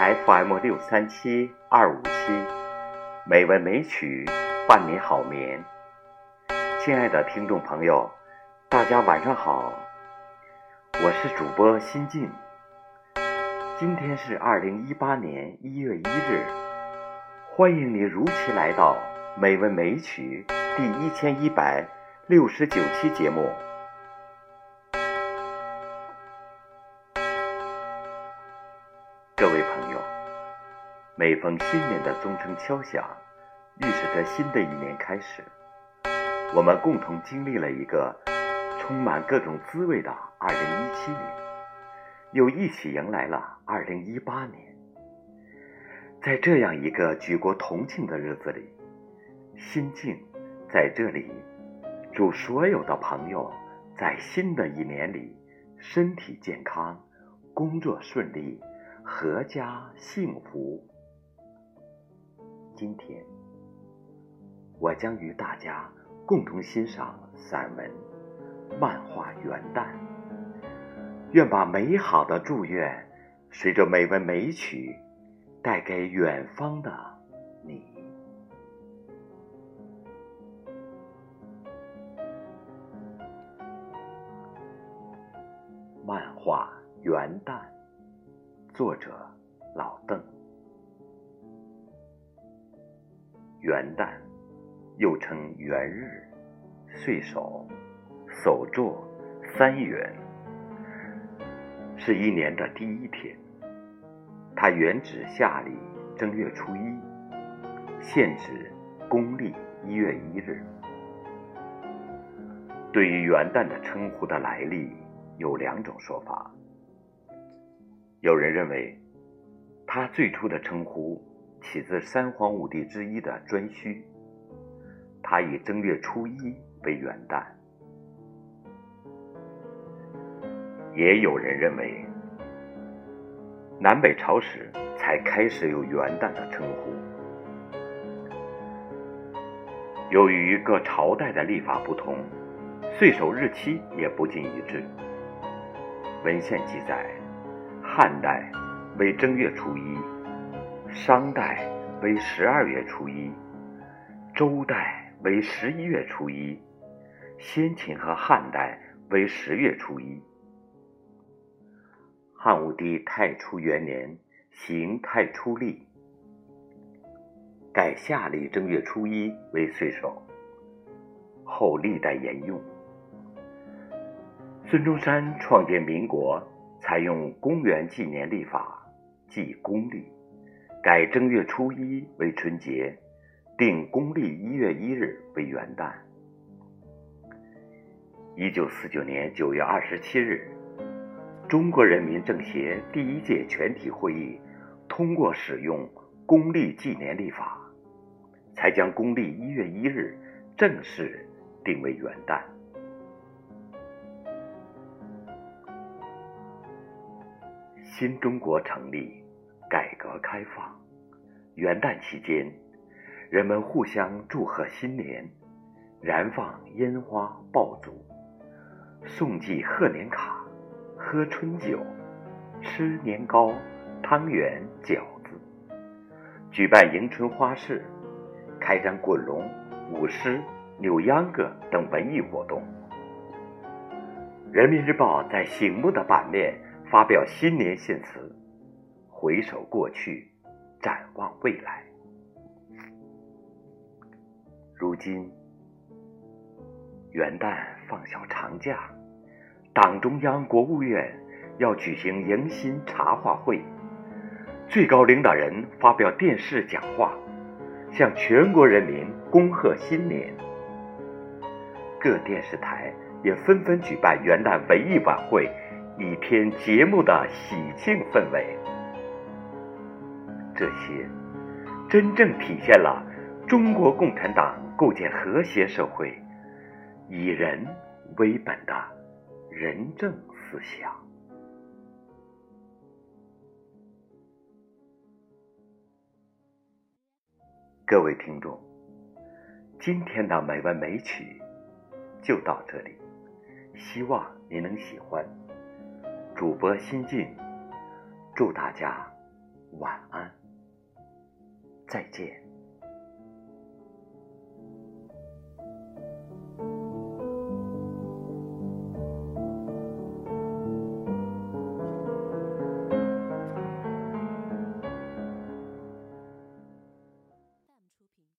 FM 六三七二五七，美文美曲伴你好眠。亲爱的听众朋友，大家晚上好，我是主播新静。今天是二零一八年一月一日，欢迎你如期来到《美文美曲》第一千一百六十九期节目。各位朋友，每逢新年的钟声敲响，预示着新的一年开始。我们共同经历了一个充满各种滋味的2017年，又一起迎来了2018年。在这样一个举国同庆的日子里，心静在这里祝所有的朋友在新的一年里身体健康，工作顺利。阖家幸福。今天，我将与大家共同欣赏散文、漫画《元旦》。愿把美好的祝愿，随着美文美曲，带给远方的你。漫画《元旦》。作者老邓。元旦，又称元日、岁首、首座、三元，是一年的第一天。它原指夏历正月初一，现指公历一月一日。对于元旦的称呼的来历，有两种说法。有人认为，他最初的称呼起自三皇五帝之一的颛顼，他以正月初一为元旦。也有人认为，南北朝时才开始有元旦的称呼。由于各朝代的历法不同，岁首日期也不尽一致。文献记载。汉代为正月初一，商代为十二月初一，周代为十一月初一，先秦和汉代为十月初一。汉武帝太初元年行太初历，改夏历正月初一为岁首，后历代沿用。孙中山创建民国。采用公元纪年历法，即公历，改正月初一为春节，定公历一月一日为元旦。一九四九年九月二十七日，中国人民政协第一届全体会议通过使用公历纪年历法，才将公历一月一日正式定为元旦。新中国成立，改革开放，元旦期间，人们互相祝贺新年，燃放烟花爆竹，送寄贺年卡，喝春酒，吃年糕、汤圆、饺子，举办迎春花市，开展滚龙、舞狮、扭秧歌等文艺活动。人民日报在醒目的版面。发表新年献词，回首过去，展望未来。如今，元旦放小长假，党中央、国务院要举行迎新茶话会，最高领导人发表电视讲话，向全国人民恭贺新年。各电视台也纷纷举办元旦文艺晚会。一天节目的喜庆氛围，这些真正体现了中国共产党构建和谐社会、以人为本的仁政思想。各位听众，今天的美文美曲就到这里，希望您能喜欢。主播心静，祝大家晚安，再见。